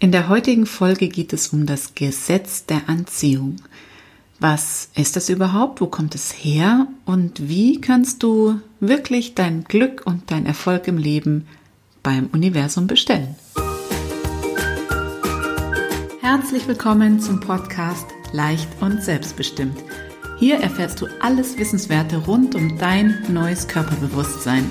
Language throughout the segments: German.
In der heutigen Folge geht es um das Gesetz der Anziehung. Was ist das überhaupt? Wo kommt es her? Und wie kannst du wirklich dein Glück und dein Erfolg im Leben beim Universum bestellen? Herzlich willkommen zum Podcast Leicht und Selbstbestimmt. Hier erfährst du alles Wissenswerte rund um dein neues Körperbewusstsein.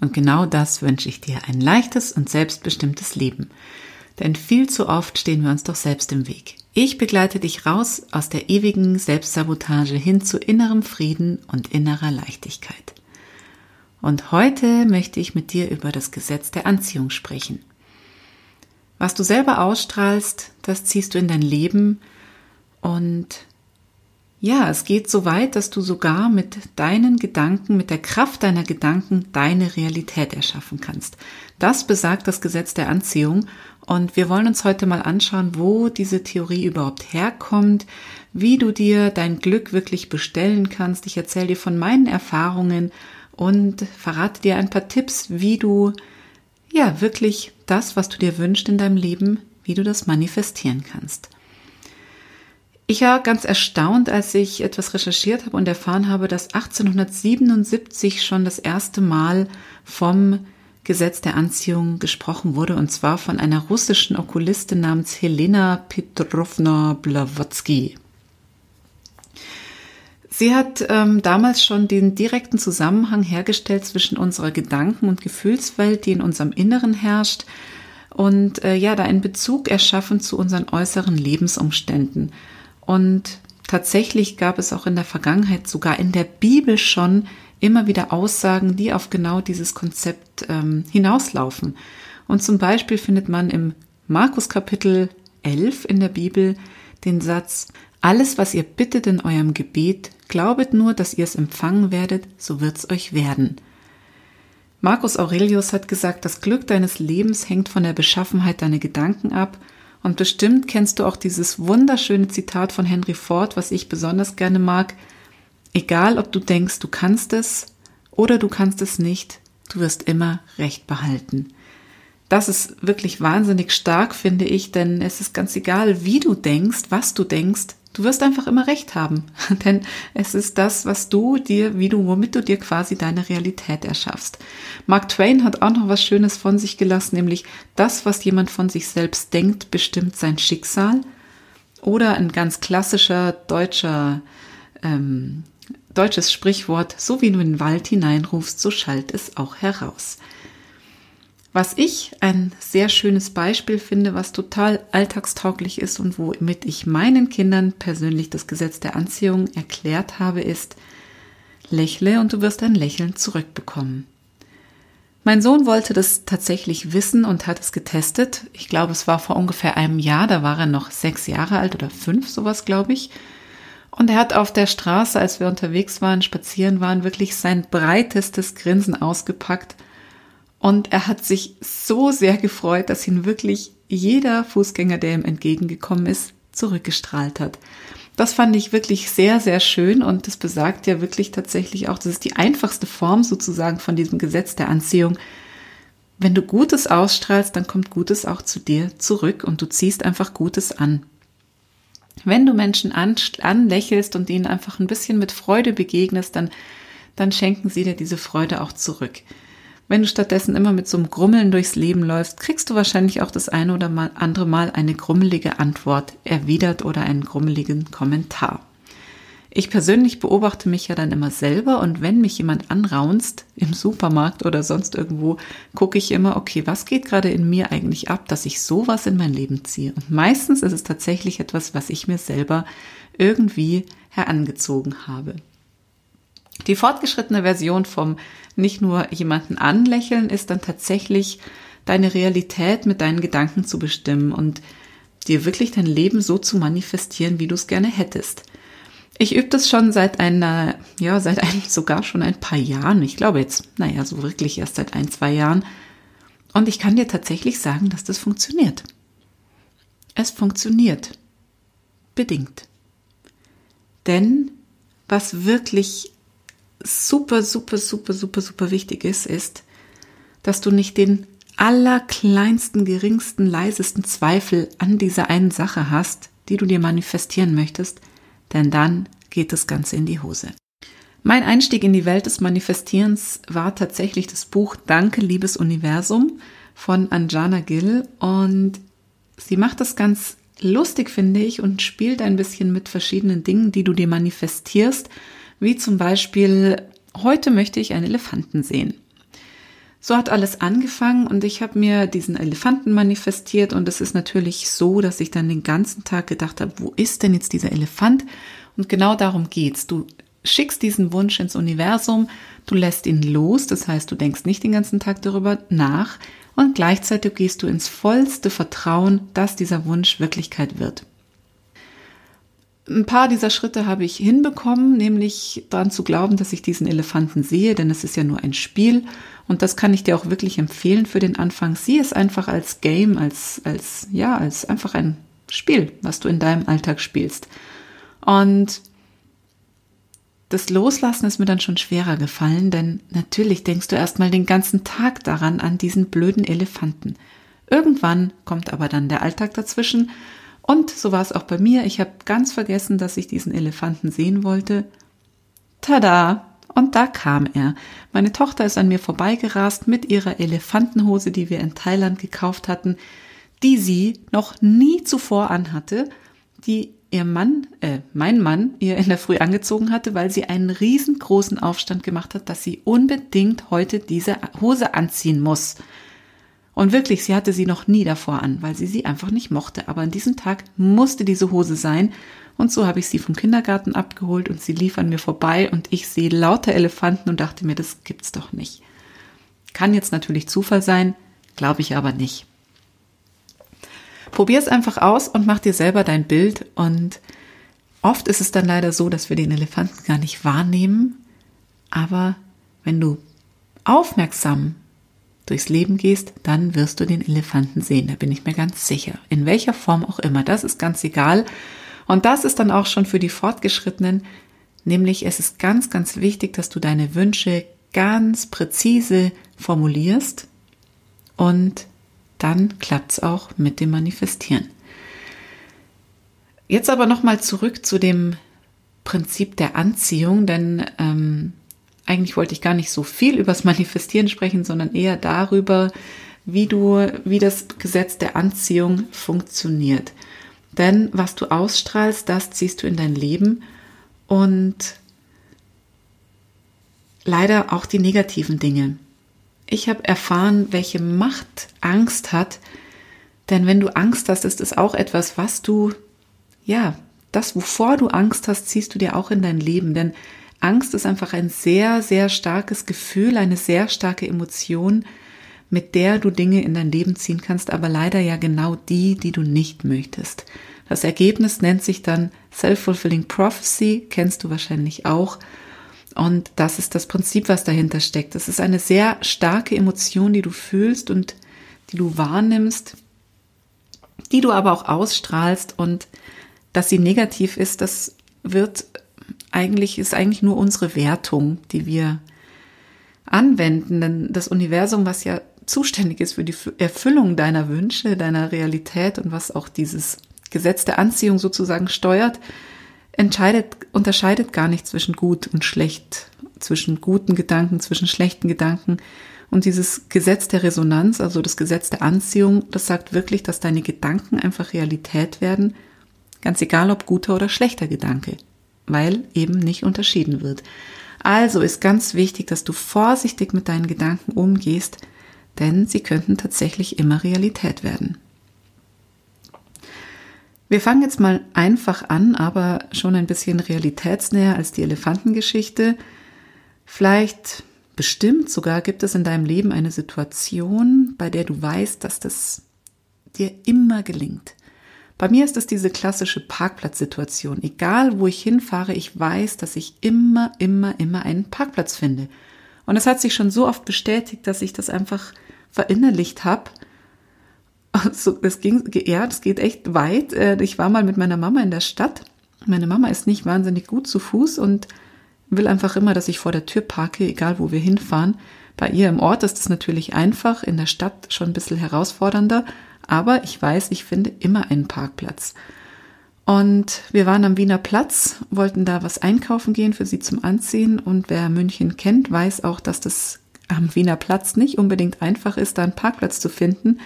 und genau das wünsche ich dir, ein leichtes und selbstbestimmtes Leben denn viel zu oft stehen wir uns doch selbst im Weg. Ich begleite dich raus aus der ewigen Selbstsabotage hin zu innerem Frieden und innerer Leichtigkeit. Und heute möchte ich mit dir über das Gesetz der Anziehung sprechen. Was du selber ausstrahlst, das ziehst du in dein Leben und ja, es geht so weit, dass du sogar mit deinen Gedanken, mit der Kraft deiner Gedanken deine Realität erschaffen kannst. Das besagt das Gesetz der Anziehung und wir wollen uns heute mal anschauen, wo diese Theorie überhaupt herkommt, wie du dir dein Glück wirklich bestellen kannst. Ich erzähle dir von meinen Erfahrungen und verrate dir ein paar Tipps, wie du ja wirklich das, was du dir wünschst in deinem Leben, wie du das manifestieren kannst. Ich war ganz erstaunt, als ich etwas recherchiert habe und erfahren habe, dass 1877 schon das erste Mal vom Gesetz der Anziehung gesprochen wurde, und zwar von einer russischen Okulistin namens Helena Petrovna Blavatsky. Sie hat ähm, damals schon den direkten Zusammenhang hergestellt zwischen unserer Gedanken- und Gefühlswelt, die in unserem Inneren herrscht, und äh, ja, da einen Bezug erschaffen zu unseren äußeren Lebensumständen. Und tatsächlich gab es auch in der Vergangenheit, sogar in der Bibel schon, immer wieder Aussagen, die auf genau dieses Konzept ähm, hinauslaufen. Und zum Beispiel findet man im Markus Kapitel 11 in der Bibel den Satz, alles, was ihr bittet in eurem Gebet, glaubet nur, dass ihr es empfangen werdet, so wird's euch werden. Marcus Aurelius hat gesagt, das Glück deines Lebens hängt von der Beschaffenheit deiner Gedanken ab und bestimmt kennst du auch dieses wunderschöne Zitat von Henry Ford, was ich besonders gerne mag, Egal, ob du denkst, du kannst es oder du kannst es nicht, du wirst immer Recht behalten. Das ist wirklich wahnsinnig stark, finde ich, denn es ist ganz egal, wie du denkst, was du denkst, du wirst einfach immer Recht haben. denn es ist das, was du dir, wie du, womit du dir quasi deine Realität erschaffst. Mark Twain hat auch noch was Schönes von sich gelassen, nämlich das, was jemand von sich selbst denkt, bestimmt sein Schicksal. Oder ein ganz klassischer deutscher ähm, Deutsches Sprichwort, so wie du in den Wald hineinrufst, so schallt es auch heraus. Was ich ein sehr schönes Beispiel finde, was total alltagstauglich ist und womit ich meinen Kindern persönlich das Gesetz der Anziehung erklärt habe, ist, lächle und du wirst ein Lächeln zurückbekommen. Mein Sohn wollte das tatsächlich wissen und hat es getestet. Ich glaube, es war vor ungefähr einem Jahr, da war er noch sechs Jahre alt oder fünf, sowas glaube ich. Und er hat auf der Straße, als wir unterwegs waren, spazieren waren, wirklich sein breitestes Grinsen ausgepackt. Und er hat sich so sehr gefreut, dass ihn wirklich jeder Fußgänger, der ihm entgegengekommen ist, zurückgestrahlt hat. Das fand ich wirklich sehr, sehr schön und das besagt ja wirklich tatsächlich auch, das ist die einfachste Form sozusagen von diesem Gesetz der Anziehung. Wenn du Gutes ausstrahlst, dann kommt Gutes auch zu dir zurück und du ziehst einfach Gutes an. Wenn du Menschen an, anlächelst und ihnen einfach ein bisschen mit Freude begegnest, dann, dann schenken sie dir diese Freude auch zurück. Wenn du stattdessen immer mit so einem Grummeln durchs Leben läufst, kriegst du wahrscheinlich auch das eine oder andere Mal eine grummelige Antwort erwidert oder einen grummeligen Kommentar. Ich persönlich beobachte mich ja dann immer selber und wenn mich jemand anraunst im Supermarkt oder sonst irgendwo, gucke ich immer, okay, was geht gerade in mir eigentlich ab, dass ich sowas in mein Leben ziehe? Und meistens ist es tatsächlich etwas, was ich mir selber irgendwie herangezogen habe. Die fortgeschrittene Version vom nicht nur jemanden anlächeln ist dann tatsächlich deine Realität mit deinen Gedanken zu bestimmen und dir wirklich dein Leben so zu manifestieren, wie du es gerne hättest. Ich übe das schon seit einer, ja, seit ein, sogar schon ein paar Jahren. Ich glaube jetzt, naja, so wirklich erst seit ein, zwei Jahren. Und ich kann dir tatsächlich sagen, dass das funktioniert. Es funktioniert. Bedingt. Denn was wirklich super, super, super, super, super wichtig ist, ist, dass du nicht den allerkleinsten, geringsten, leisesten Zweifel an dieser einen Sache hast, die du dir manifestieren möchtest, denn dann geht das Ganze in die Hose. Mein Einstieg in die Welt des Manifestierens war tatsächlich das Buch Danke, liebes Universum von Anjana Gill und sie macht das ganz lustig, finde ich, und spielt ein bisschen mit verschiedenen Dingen, die du dir manifestierst, wie zum Beispiel, heute möchte ich einen Elefanten sehen. So hat alles angefangen und ich habe mir diesen Elefanten manifestiert und es ist natürlich so, dass ich dann den ganzen Tag gedacht habe, wo ist denn jetzt dieser Elefant? Und genau darum geht's. Du schickst diesen Wunsch ins Universum, du lässt ihn los, das heißt, du denkst nicht den ganzen Tag darüber nach und gleichzeitig gehst du ins vollste Vertrauen, dass dieser Wunsch Wirklichkeit wird. Ein paar dieser Schritte habe ich hinbekommen, nämlich daran zu glauben, dass ich diesen Elefanten sehe, denn es ist ja nur ein Spiel und das kann ich dir auch wirklich empfehlen für den Anfang. Sieh es einfach als Game, als, als, ja, als einfach ein Spiel, was du in deinem Alltag spielst. Und das Loslassen ist mir dann schon schwerer gefallen, denn natürlich denkst du erstmal den ganzen Tag daran, an diesen blöden Elefanten. Irgendwann kommt aber dann der Alltag dazwischen und so war es auch bei mir. Ich habe ganz vergessen, dass ich diesen Elefanten sehen wollte. Tada! Und da kam er. Meine Tochter ist an mir vorbeigerast mit ihrer Elefantenhose, die wir in Thailand gekauft hatten, die sie noch nie zuvor anhatte, die ihr Mann, äh, mein Mann, ihr in der Früh angezogen hatte, weil sie einen riesengroßen Aufstand gemacht hat, dass sie unbedingt heute diese Hose anziehen muss. Und wirklich, sie hatte sie noch nie davor an, weil sie sie einfach nicht mochte. Aber an diesem Tag musste diese Hose sein. Und so habe ich sie vom Kindergarten abgeholt und sie lief an mir vorbei und ich sehe lauter Elefanten und dachte mir, das gibt's doch nicht. Kann jetzt natürlich Zufall sein, glaube ich aber nicht. Probier es einfach aus und mach dir selber dein Bild. Und oft ist es dann leider so, dass wir den Elefanten gar nicht wahrnehmen. Aber wenn du aufmerksam durchs Leben gehst, dann wirst du den Elefanten sehen. Da bin ich mir ganz sicher. In welcher Form auch immer. Das ist ganz egal. Und das ist dann auch schon für die Fortgeschrittenen. Nämlich es ist ganz, ganz wichtig, dass du deine Wünsche ganz präzise formulierst und dann klappt's auch mit dem Manifestieren. Jetzt aber nochmal zurück zu dem Prinzip der Anziehung, denn ähm, eigentlich wollte ich gar nicht so viel übers Manifestieren sprechen, sondern eher darüber, wie du, wie das Gesetz der Anziehung funktioniert. Denn was du ausstrahlst, das ziehst du in dein Leben und leider auch die negativen Dinge. Ich habe erfahren, welche Macht Angst hat, denn wenn du Angst hast, ist es auch etwas, was du, ja, das, wovor du Angst hast, ziehst du dir auch in dein Leben, denn Angst ist einfach ein sehr, sehr starkes Gefühl, eine sehr starke Emotion, mit der du Dinge in dein Leben ziehen kannst, aber leider ja genau die, die du nicht möchtest. Das Ergebnis nennt sich dann Self-Fulfilling Prophecy, kennst du wahrscheinlich auch. Und das ist das Prinzip, was dahinter steckt. Das ist eine sehr starke Emotion, die du fühlst und die du wahrnimmst, die du aber auch ausstrahlst und dass sie negativ ist, das wird eigentlich, ist eigentlich nur unsere Wertung, die wir anwenden. Denn das Universum, was ja zuständig ist für die Erfüllung deiner Wünsche, deiner Realität und was auch dieses Gesetz der Anziehung sozusagen steuert, entscheidet, unterscheidet gar nicht zwischen gut und schlecht, zwischen guten Gedanken, zwischen schlechten Gedanken. Und dieses Gesetz der Resonanz, also das Gesetz der Anziehung, das sagt wirklich, dass deine Gedanken einfach Realität werden, ganz egal ob guter oder schlechter Gedanke weil eben nicht unterschieden wird. Also ist ganz wichtig, dass du vorsichtig mit deinen Gedanken umgehst, denn sie könnten tatsächlich immer Realität werden. Wir fangen jetzt mal einfach an, aber schon ein bisschen realitätsnäher als die Elefantengeschichte. Vielleicht, bestimmt sogar, gibt es in deinem Leben eine Situation, bei der du weißt, dass das dir immer gelingt Bei mir ist es diese klassische Parkplatzsituation. Egal, wo ich hinfahre, ich weiß, dass ich immer, immer, immer einen Parkplatz finde. Und es hat sich schon so oft bestätigt, dass ich das einfach verinnerlicht habe. Also, es ging, ja, das geht echt weit. Äh, ich war mal mit meiner Mama in der Stadt. Meine Mama ist nicht wahnsinnig gut zu Fuß und will einfach immer, dass ich vor der Tür parke, egal wo wir hinfahren. Bei ihr im Ort ist es natürlich einfach, in der Stadt schon ein bisschen herausfordernder, aber ich weiß, ich finde immer einen Parkplatz. Und wir waren am Wiener Platz, wollten da was einkaufen gehen für sie zum Anziehen. Und wer München kennt, weiß auch, dass das am Wiener Platz nicht unbedingt einfach ist, da einen Parkplatz zu finden.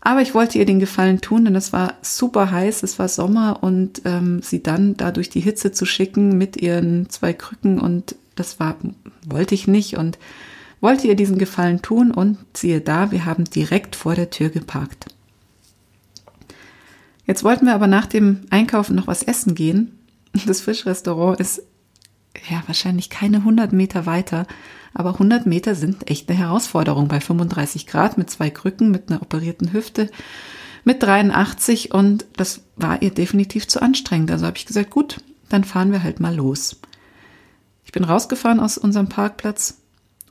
Aber ich wollte ihr den Gefallen tun, denn es war super heiß, es war Sommer und ähm, sie dann da durch die Hitze zu schicken mit ihren zwei Krücken und das war, wollte ich nicht und wollte ihr diesen Gefallen tun und siehe da, wir haben direkt vor der Tür geparkt. Jetzt wollten wir aber nach dem Einkaufen noch was essen gehen. Das Fischrestaurant ist ja wahrscheinlich keine 100 Meter weiter, aber 100 Meter sind echt eine Herausforderung bei 35 Grad mit zwei Krücken, mit einer operierten Hüfte, mit 83 und das war ihr definitiv zu anstrengend. Also habe ich gesagt, gut, dann fahren wir halt mal los. Ich bin rausgefahren aus unserem Parkplatz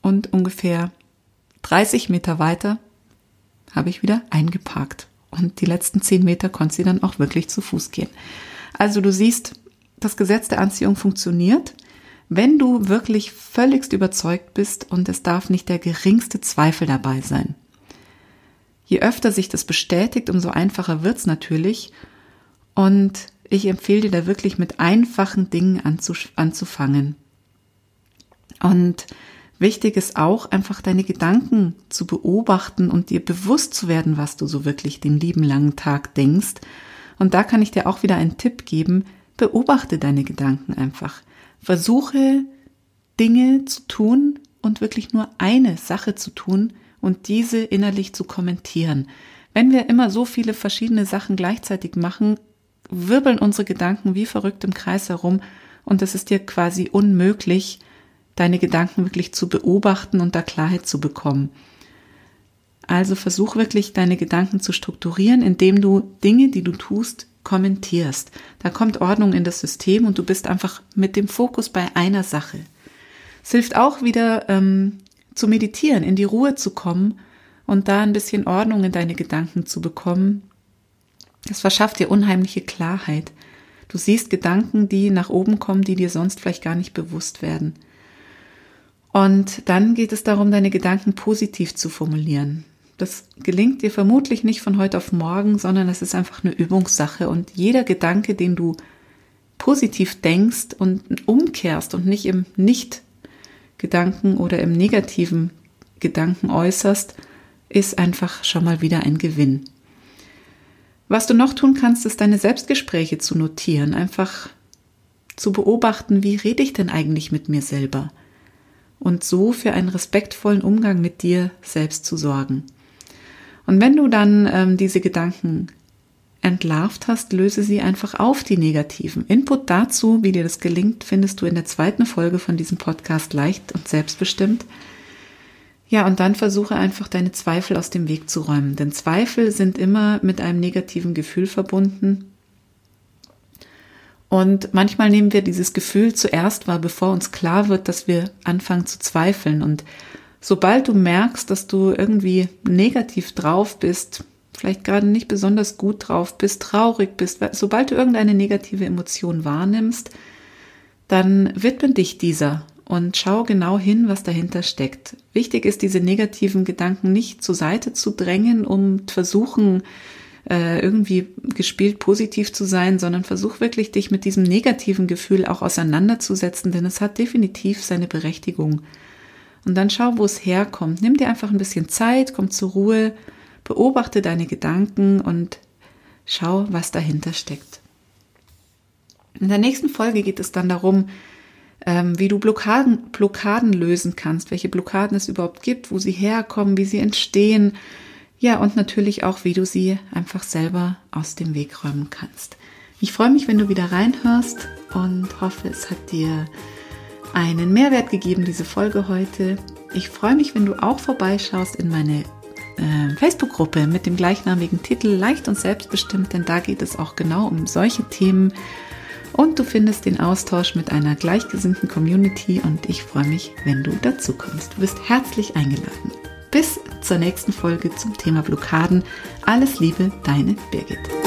und ungefähr 30 Meter weiter habe ich wieder eingeparkt. Und die letzten 10 Meter konnte sie dann auch wirklich zu Fuß gehen. Also du siehst, das Gesetz der Anziehung funktioniert, wenn du wirklich völligst überzeugt bist und es darf nicht der geringste Zweifel dabei sein. Je öfter sich das bestätigt, umso einfacher wird's natürlich. Und ich empfehle dir da wirklich mit einfachen Dingen anzufangen. Und Wichtig ist auch, einfach deine Gedanken zu beobachten und dir bewusst zu werden, was du so wirklich den lieben langen Tag denkst. Und da kann ich dir auch wieder einen Tipp geben. Beobachte deine Gedanken einfach. Versuche Dinge zu tun und wirklich nur eine Sache zu tun und diese innerlich zu kommentieren. Wenn wir immer so viele verschiedene Sachen gleichzeitig machen, wirbeln unsere Gedanken wie verrückt im Kreis herum und es ist dir quasi unmöglich, deine Gedanken wirklich zu beobachten und da Klarheit zu bekommen. Also versuch wirklich deine Gedanken zu strukturieren, indem du Dinge, die du tust, kommentierst. Da kommt Ordnung in das System und du bist einfach mit dem Fokus bei einer Sache. Es hilft auch wieder ähm, zu meditieren, in die Ruhe zu kommen und da ein bisschen Ordnung in deine Gedanken zu bekommen. Das verschafft dir unheimliche Klarheit. Du siehst Gedanken, die nach oben kommen, die dir sonst vielleicht gar nicht bewusst werden. Und dann geht es darum, deine Gedanken positiv zu formulieren. Das gelingt dir vermutlich nicht von heute auf morgen, sondern es ist einfach eine Übungssache. Und jeder Gedanke, den du positiv denkst und umkehrst und nicht im Nicht-Gedanken oder im negativen Gedanken äußerst, ist einfach schon mal wieder ein Gewinn. Was du noch tun kannst, ist deine Selbstgespräche zu notieren, einfach zu beobachten, wie rede ich denn eigentlich mit mir selber? Und so für einen respektvollen Umgang mit dir selbst zu sorgen. Und wenn du dann ähm, diese Gedanken entlarvt hast, löse sie einfach auf, die negativen. Input dazu, wie dir das gelingt, findest du in der zweiten Folge von diesem Podcast leicht und selbstbestimmt. Ja, und dann versuche einfach deine Zweifel aus dem Weg zu räumen. Denn Zweifel sind immer mit einem negativen Gefühl verbunden und manchmal nehmen wir dieses Gefühl zuerst wahr, bevor uns klar wird, dass wir anfangen zu zweifeln. Und sobald du merkst, dass du irgendwie negativ drauf bist, vielleicht gerade nicht besonders gut drauf bist, traurig bist, sobald du irgendeine negative Emotion wahrnimmst, dann widme dich dieser und schau genau hin, was dahinter steckt. Wichtig ist, diese negativen Gedanken nicht zur Seite zu drängen, um versuchen, äh, irgendwie gespielt positiv zu sein, sondern versuch wirklich dich mit diesem negativen Gefühl auch auseinanderzusetzen, denn es hat definitiv seine Berechtigung. Und dann schau, wo es herkommt. Nimm dir einfach ein bisschen Zeit, komm zur Ruhe, beobachte deine Gedanken und schau, was dahinter steckt. In der nächsten Folge geht es dann darum, ähm, wie du Blockaden, Blockaden lösen kannst, welche Blockaden es überhaupt gibt, wo sie herkommen, wie sie entstehen, ja, und natürlich auch, wie du sie einfach selber aus dem Weg räumen kannst. Ich freue mich, wenn du wieder reinhörst und hoffe, es hat dir einen Mehrwert gegeben, diese Folge heute. Ich freue mich, wenn du auch vorbeischaust in meine äh, Facebook-Gruppe mit dem gleichnamigen Titel Leicht und Selbstbestimmt, denn da geht es auch genau um solche Themen. Und du findest den Austausch mit einer gleichgesinnten Community und ich freue mich, wenn du dazukommst. Du bist herzlich eingeladen. Bis zur nächsten Folge zum Thema Blockaden. Alles Liebe, deine Birgit.